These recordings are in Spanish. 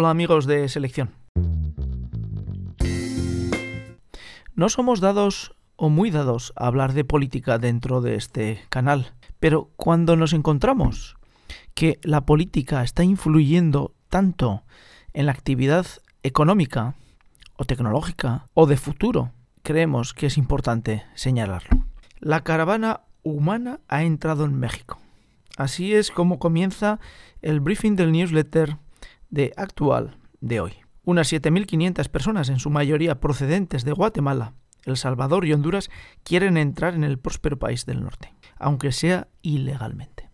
Hola amigos de selección. No somos dados o muy dados a hablar de política dentro de este canal, pero cuando nos encontramos que la política está influyendo tanto en la actividad económica o tecnológica o de futuro, creemos que es importante señalarlo. La caravana humana ha entrado en México. Así es como comienza el briefing del newsletter de Actual de hoy. Unas 7.500 personas, en su mayoría procedentes de Guatemala, El Salvador y Honduras, quieren entrar en el próspero país del norte, aunque sea ilegalmente.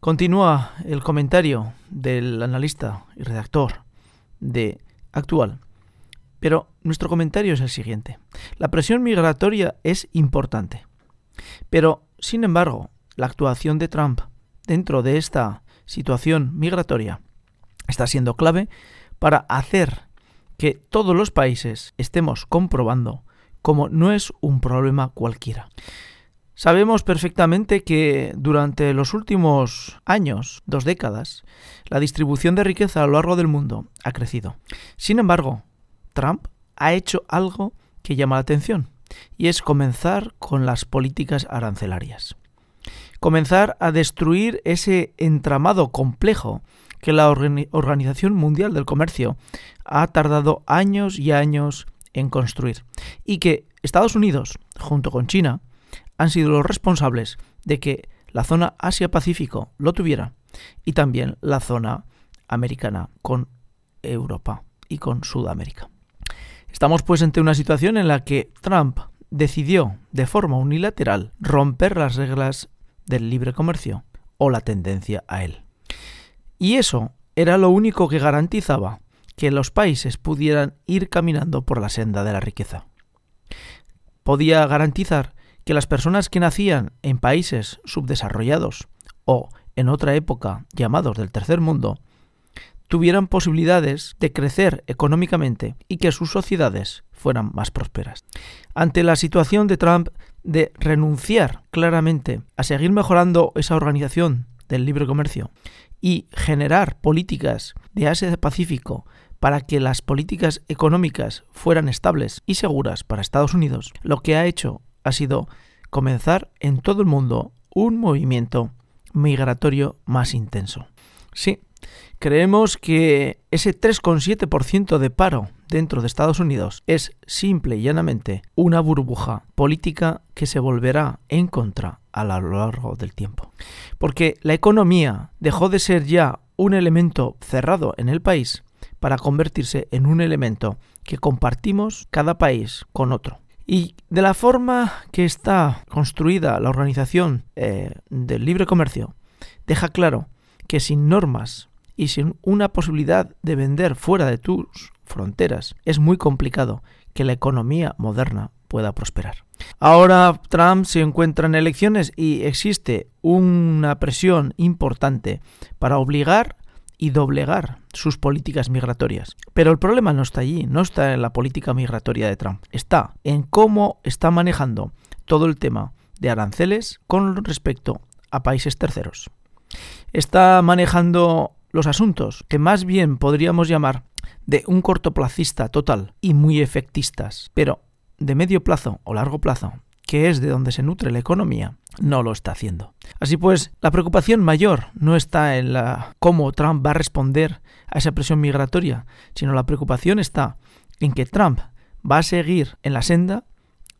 Continúa el comentario del analista y redactor de Actual. Pero nuestro comentario es el siguiente. La presión migratoria es importante. Pero, sin embargo, la actuación de Trump dentro de esta situación migratoria está siendo clave para hacer que todos los países estemos comprobando como no es un problema cualquiera. Sabemos perfectamente que durante los últimos años, dos décadas, la distribución de riqueza a lo largo del mundo ha crecido. Sin embargo, Trump ha hecho algo que llama la atención, y es comenzar con las políticas arancelarias. Comenzar a destruir ese entramado complejo que la Organización Mundial del Comercio ha tardado años y años en construir, y que Estados Unidos, junto con China, han sido los responsables de que la zona Asia-Pacífico lo tuviera y también la zona americana con Europa y con Sudamérica. Estamos pues ante una situación en la que Trump decidió de forma unilateral romper las reglas del libre comercio o la tendencia a él. Y eso era lo único que garantizaba que los países pudieran ir caminando por la senda de la riqueza. Podía garantizar que las personas que nacían en países subdesarrollados o en otra época llamados del tercer mundo tuvieran posibilidades de crecer económicamente y que sus sociedades fueran más prósperas. Ante la situación de Trump de renunciar claramente a seguir mejorando esa organización del libre comercio y generar políticas de Asia-Pacífico para que las políticas económicas fueran estables y seguras para Estados Unidos, lo que ha hecho ha sido comenzar en todo el mundo un movimiento migratorio más intenso. Sí, creemos que ese 3,7% de paro dentro de Estados Unidos es simple y llanamente una burbuja política que se volverá en contra a lo largo del tiempo. Porque la economía dejó de ser ya un elemento cerrado en el país para convertirse en un elemento que compartimos cada país con otro. Y de la forma que está construida la organización eh, del libre comercio, deja claro que sin normas y sin una posibilidad de vender fuera de tus fronteras, es muy complicado que la economía moderna pueda prosperar. Ahora Trump se encuentra en elecciones y existe una presión importante para obligar y doblegar sus políticas migratorias. Pero el problema no está allí, no está en la política migratoria de Trump, está en cómo está manejando todo el tema de aranceles con respecto a países terceros. Está manejando los asuntos que más bien podríamos llamar de un cortoplacista total y muy efectistas, pero de medio plazo o largo plazo, que es de donde se nutre la economía, no lo está haciendo. Así pues, la preocupación mayor no está en la cómo Trump va a responder a esa presión migratoria, sino la preocupación está en que Trump va a seguir en la senda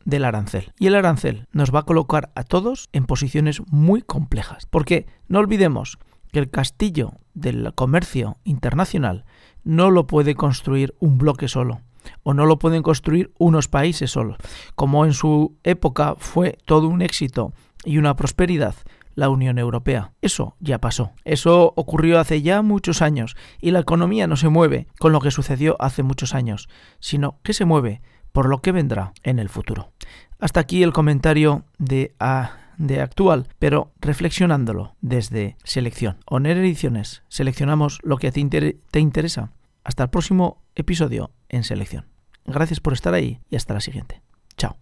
del arancel. Y el arancel nos va a colocar a todos en posiciones muy complejas. Porque no olvidemos que el castillo del comercio internacional no lo puede construir un bloque solo o no lo pueden construir unos países solos, como en su época fue todo un éxito y una prosperidad la Unión Europea. Eso ya pasó. Eso ocurrió hace ya muchos años y la economía no se mueve con lo que sucedió hace muchos años, sino que se mueve por lo que vendrá en el futuro. Hasta aquí el comentario de A de actual, pero reflexionándolo desde selección. Oner Ediciones, seleccionamos lo que te, te interesa. Hasta el próximo episodio en selección. Gracias por estar ahí y hasta la siguiente. Chao.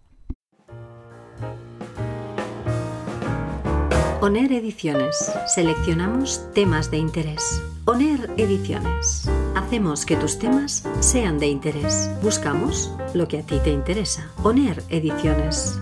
ONER Ediciones. Seleccionamos temas de interés. ONER Ediciones. Hacemos que tus temas sean de interés. Buscamos lo que a ti te interesa. ONER Ediciones.